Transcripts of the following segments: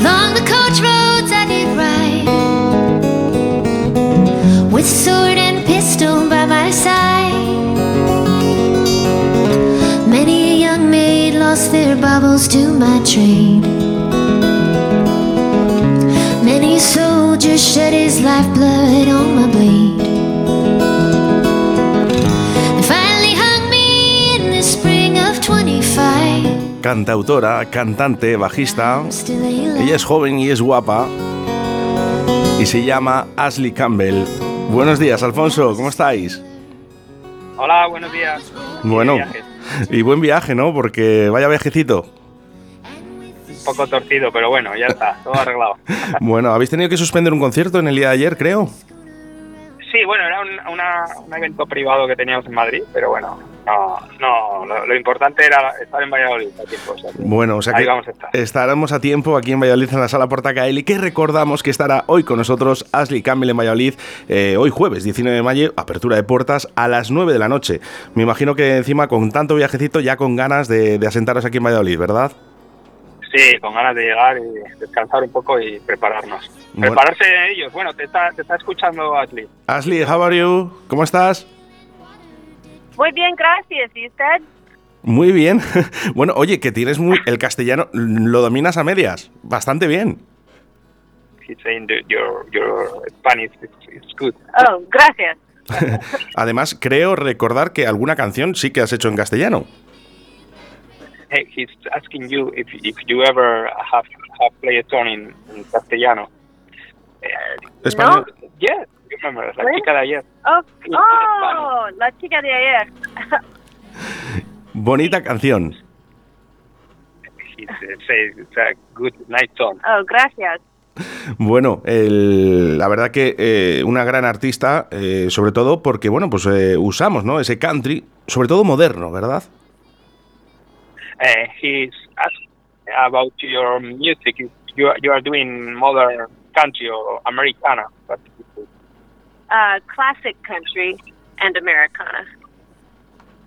Along the coach roads I did ride with sword and pistol by my side. Many a young maid lost their baubles to my trade. Many a soldier shed his lifeblood on Cantautora, cantante, bajista. Ella es joven y es guapa. Y se llama Ashley Campbell. Buenos días, Alfonso, ¿cómo estáis? Hola, buenos días. Bueno, y buen viaje, ¿no? Porque vaya viajecito. Un poco torcido, pero bueno, ya está, todo arreglado. Bueno, habéis tenido que suspender un concierto en el día de ayer, creo. Sí, bueno, era un, una- un evento privado que teníamos en Madrid, pero bueno, no, no lo, lo importante era estar en Valladolid a tiempo. o sea que Bueno, o sea que a estar. estaremos a tiempo aquí en Valladolid en la sala Portacaeli, que recordamos que estará hoy con nosotros Ashley Campbell en Valladolid, eh, hoy jueves 19 de mayo, apertura de puertas a las 9 de la noche. Me imagino que encima con tanto viajecito ya con ganas de, de asentaros aquí en Valladolid, ¿verdad? Sí, con ganas de llegar y descansar un poco y prepararnos. Bueno. Prepararse ellos. Bueno, te está, te está escuchando Ashley. Ashley, how are you? ¿Cómo estás? Muy bien, gracias. ¿Y usted? Muy bien. Bueno, oye, que tienes muy el castellano lo dominas a medias, bastante bien. He's saying that your, your Spanish is, good. Oh, gracias. Además, creo recordar que alguna canción sí que has hecho en castellano. Hey, he's asking you if, if you ever have, have played a song in, in castellano. Eh, Español. La Really? chica de ayer. Oh, oh, la chica de ayer. Bonita canción. It's a good night song. Oh, gracias. Bueno, el- la verdad que eh, una gran artista, eh, sobre todo porque, bueno, pues eh, usamos, ¿no? Ese country, sobre todo moderno, ¿verdad? Uh, he's asked about your music. You are, you are doing modern country or Americana. But Uh, classic country and Americana.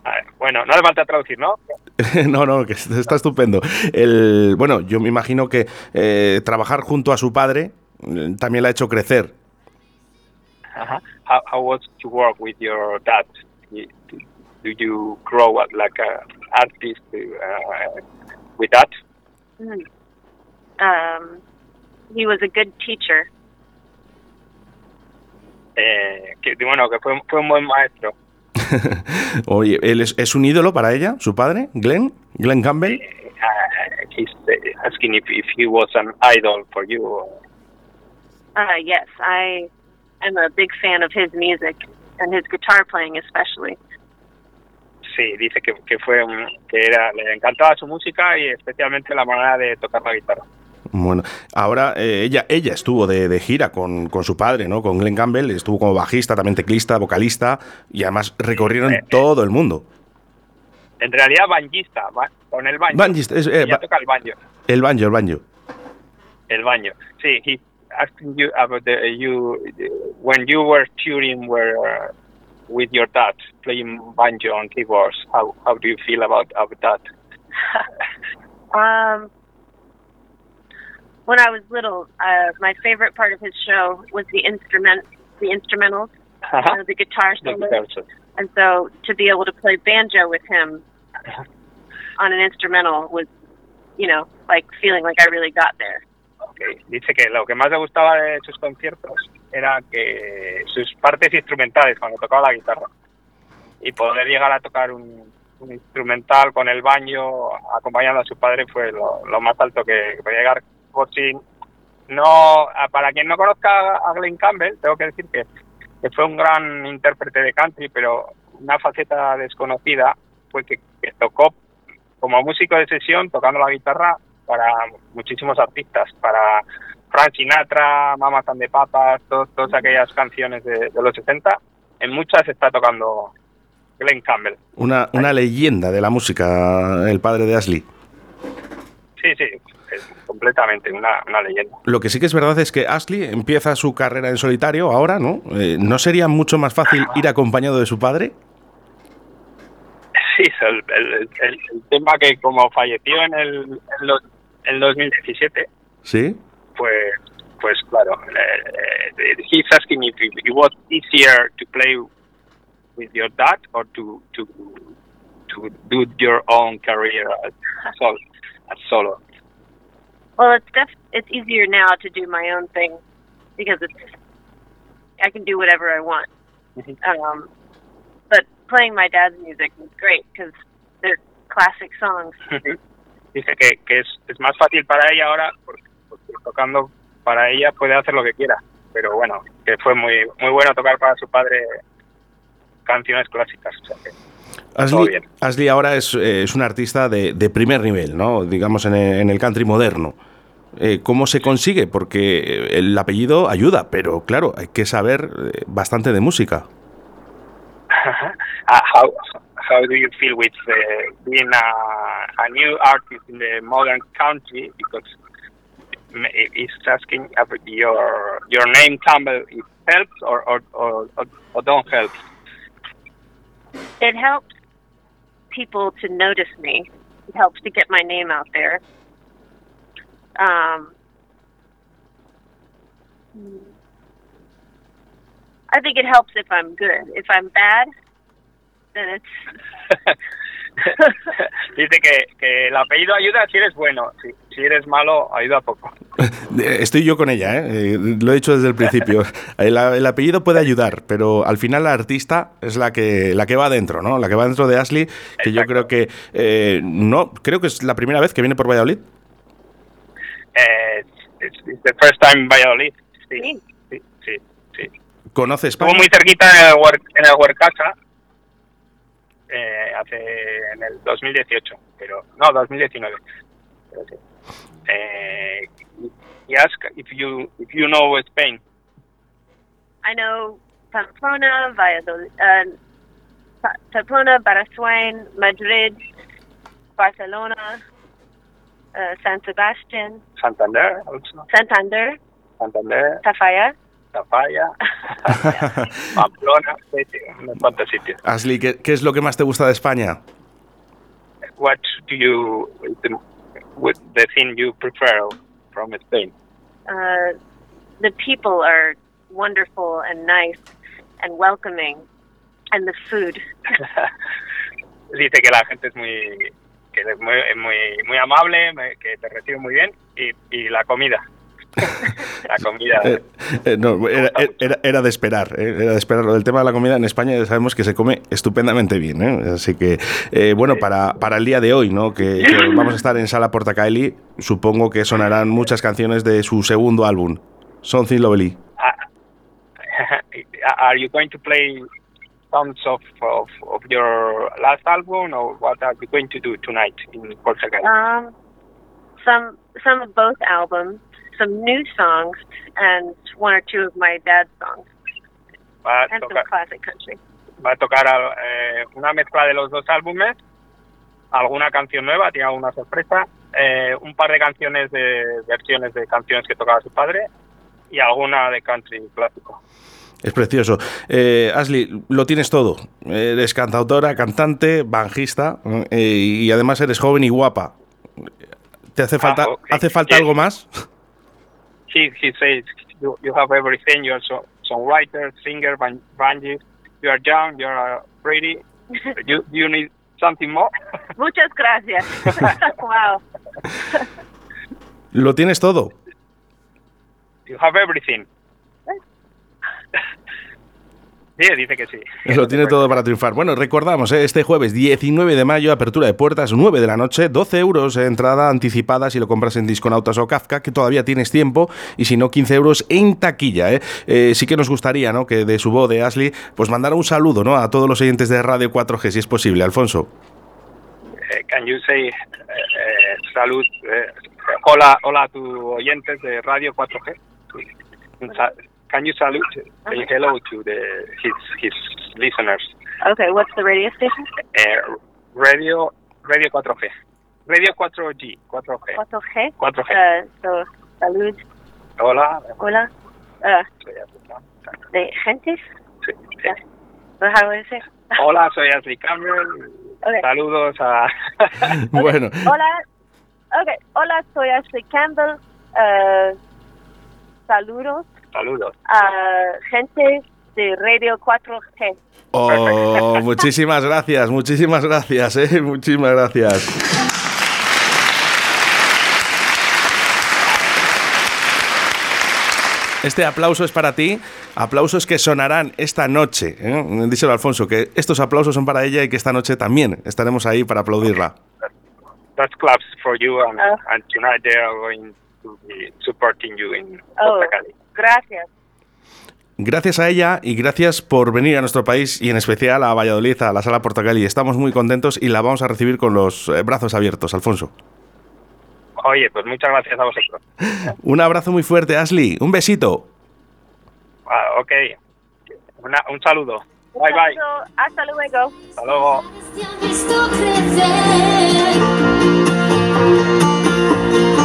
uh, bueno, no hace falta traducir, ¿no? no, no, que está estupendo. El, bueno, yo me imagino que eh, trabajar junto a su padre eh, también la ha hecho crecer. Uh-huh. How, how was to work with your dad? Y- Do you grow up like an artist uh, with that? Mm. Um, he was a good teacher. Eh, que, bueno, que fue, fue un buen maestro. Oye, ¿él es, es un ídolo para ella, su padre, Glenn? Glenn Campbell. Uh, he's uh, asking if, if he was an idol for you. Uh, yes, I am a big fan of his music and his guitar playing especially. Sí, dice que, que fue un- que era le encantaba su música y especialmente la manera de tocar la guitarra. Bueno, ahora eh, ella, ella estuvo de, de gira con, con su padre, ¿no? Con Glenn Campbell, estuvo como bajista, también teclista, vocalista, y además recorrieron Eh, todo el mundo. En realidad banjista, ba- con el banjo. Banjista, es- eh, Ella ba- toca el banjo, El banjo, el banjo. el banjo. Sí, he asking you about the, you when you were touring were uh, with your dad playing banjo on keyboards. How how do you feel about about that? Um, when I was little, uh, my favorite part of his show was the instrument, the instrumentals, you know, the guitar The solo. guitar solo. And so to be able to play banjo with him on an instrumental was, you know, like feeling like I really got there. Okay. Dice que lo que más le gustaba de sus conciertos era que sus partes instrumentales cuando tocaba la guitarra. y poder llegar a tocar un, un instrumental con el baño acompañando a su padre fue lo, lo más alto que, que podía llegar. Por si no, para quien no conozca a Glenn Campbell, tengo que decir que, que fue un gran intérprete de country, pero una faceta desconocida fue que, que tocó como músico de sesión, tocando la guitarra para muchísimos artistas, para Frank Sinatra, Mamas and the Papas, todos- todas aquellas canciones de, de los 60, en muchas está tocando Glenn Campbell. Una, una leyenda de la música, el padre de Ashley. Sí, sí, es completamente una, una leyenda. Lo que sí que es verdad es que Ashley empieza su carrera en solitario ahora, ¿no? Eh, ¿No sería mucho más fácil ir acompañado de su padre? Sí, el, el- el- el tema que como falleció en el, en en 2017, Sí. pues pues claro, eh, eh, he's asking if it, it was easier to play with your dad or to to to do your own career as solo. Well, it's def- it's easier now to do my own thing because it's I can do whatever I want. Um, but playing my dad's music is great because they're classic songs. Dice que, que es, es más fácil para ella ahora porque, porque tocando para ella puede hacer lo que quiera. Pero bueno, que fue muy muy bueno tocar para su padre canciones clásicas. o sea que- Ashley. Ashley ahora es, eh, es un artista de, de primer nivel, ¿no? Digamos en el, en el country moderno. Eh, ¿Cómo se consigue? Porque eh, el apellido ayuda, pero claro, hay que saber eh, bastante de música. uh, how how do you feel with uh, being a, a new artist in the modern country? Because it's asking your your name Campbell it helps or or, or, or, or don't help. It helps people to notice me. It helps to get my name out there. Um, I think it helps if I'm good. If I'm bad, then it's Dice que, que el apellido ayuda si eres bueno, si, si eres malo ayuda poco. Estoy yo con ella, ¿eh? Eh, lo he dicho desde el principio. El, el apellido puede ayudar, pero al final la artista es la que, la que va dentro, ¿no? La que va dentro de Ashley, que yo Exacto. creo que eh, no, creo que es la primera vez que viene por Valladolid. Eh, it's, it's the first time in Valladolid. Sí, Sí. sí, sí. sí. Conoce Estuvo España. muy cerquita en el, en el Huercasa eh, hace en el 2018, pero no 2019. Pero sí. Eh, he asked if you if you know Spain. I know Pamplona, Valladolid, uh, Pa- Pamplona, Barasuén, Madrid, Barcelona, uh, San Sebastian, Santander, also. Santander, Santander, Tafalla. Tafalla, Pamplona, sí, sí, unos cuantos sitios. Ashley, ¿qué, qué es lo que más te gusta de España? What do you the, what the thing you prefer from Spain? Uh, the people are wonderful and nice and welcoming, and the food. dice que la gente es muy que es muy muy, muy amable me- que te recibe muy bien y, y la comida la comida Eh, eh, no, era, era- era de esperar, eh, era de esperar. Lo del tema de la comida en España ya sabemos que se come estupendamente bien. ¿eh? Así que, eh, bueno, para, para el día de hoy, ¿no? que, que vamos a estar en Sala Portacaeli, supongo que sonarán muchas canciones de su segundo álbum, Something Lovely. are you going to play songs of, of of your last album or what are you going to do tonight in Portugal Um, some some of both albums, some new songs, and one or two of my dad's songs, va a and some tocar classic country. va a tocar eh, una mezcla de los dos álbumes alguna canción nueva tiene alguna sorpresa eh, un par de canciones de versiones de canciones que tocaba su padre y alguna de country clásico Es precioso. Eh, Ashley, lo tienes todo. Eres cantautora, cantante, banjista eh, y además eres joven y guapa. ¿Te hace falta, Ah, ok. ¿hace falta Yes. algo más? he he says you, you have everything. You're so songwriter, singer, ban- banjist. You are young. You are pretty. you you need something more. Muchas gracias. wow. Lo tienes todo. you have everything. Sí, dice que sí. Lo tiene todo para triunfar. Bueno, recordamos, ¿eh? este jueves 19 de mayo, apertura de puertas, 9 de la noche, 12 euros entrada anticipada si lo compras en Disconautas o Kafka, que todavía tienes tiempo, y si no, 15 euros en taquilla. ¿eh? Eh, sí que nos gustaría ¿no? que de su voz, de Ashley, pues mandara un saludo ¿no? a todos los oyentes de Radio 4G, si es posible. Alfonso. can you say salud, hola, hola a tus oyentes de Radio 4G? Can you salute, say hello to the his his listeners? Okay, what's the radio station? Uh, radio Radio 4G. Radio 4G, 4G. 4G. 4G. Uh, so, salud. Hola. Hola. Uh, ¿De gentes? Sí. Yeah. Well, how is it? Hola, soy Ashley Cameron. Okay. Saludos a. bueno. Hola. Okay. Hola, soy Ashley Campbell. Uh, saludos Saludos. a gente de Radio 4G. Oh, muchísimas gracias, muchísimas gracias, ¿eh? muchísimas gracias. Este aplauso es para ti, aplausos que sonarán esta noche. ¿eh? Díselo Alfonso, que estos aplausos son para ella y que esta noche también estaremos ahí para aplaudirla. That's claps for you, and, Oh. and tonight they are going to be supporting you in Oh, Porta Cali. Gracias. Gracias a ella y gracias por venir a nuestro país y en especial a Valladolid, a la Sala Portacali. Estamos muy contentos y la vamos a recibir con los eh, brazos abiertos, Alfonso. Oye, pues muchas gracias a vosotros. Un abrazo muy fuerte, Ashley. Un besito. Ah, ok. Una- un saludo. Bye bye. Beso, Hasta luego. Hasta luego. Te han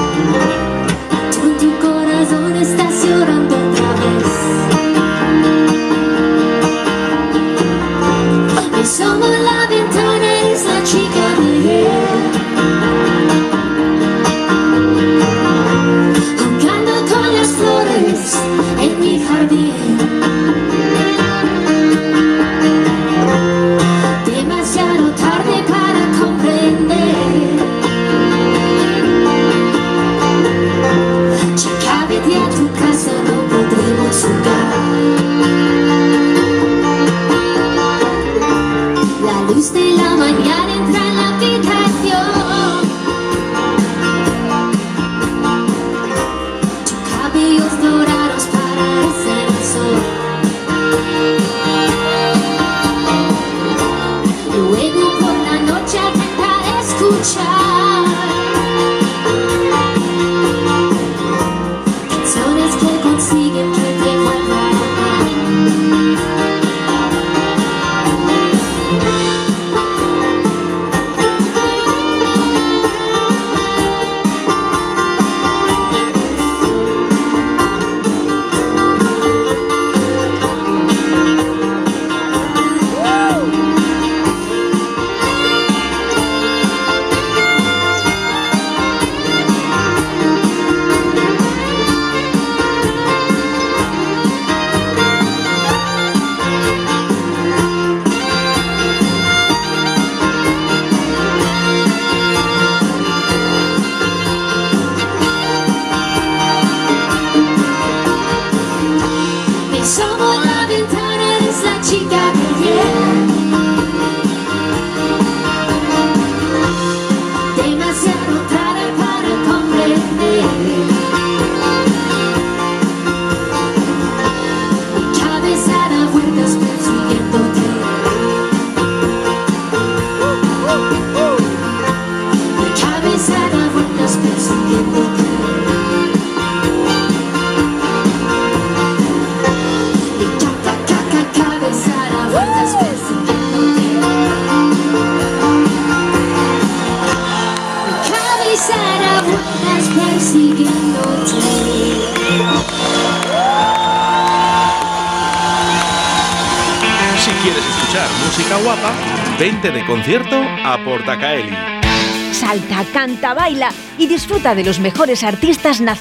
a música guapa, vente de concierto a Portacaeli. Salta, canta, baila y disfruta de los mejores artistas nacionales.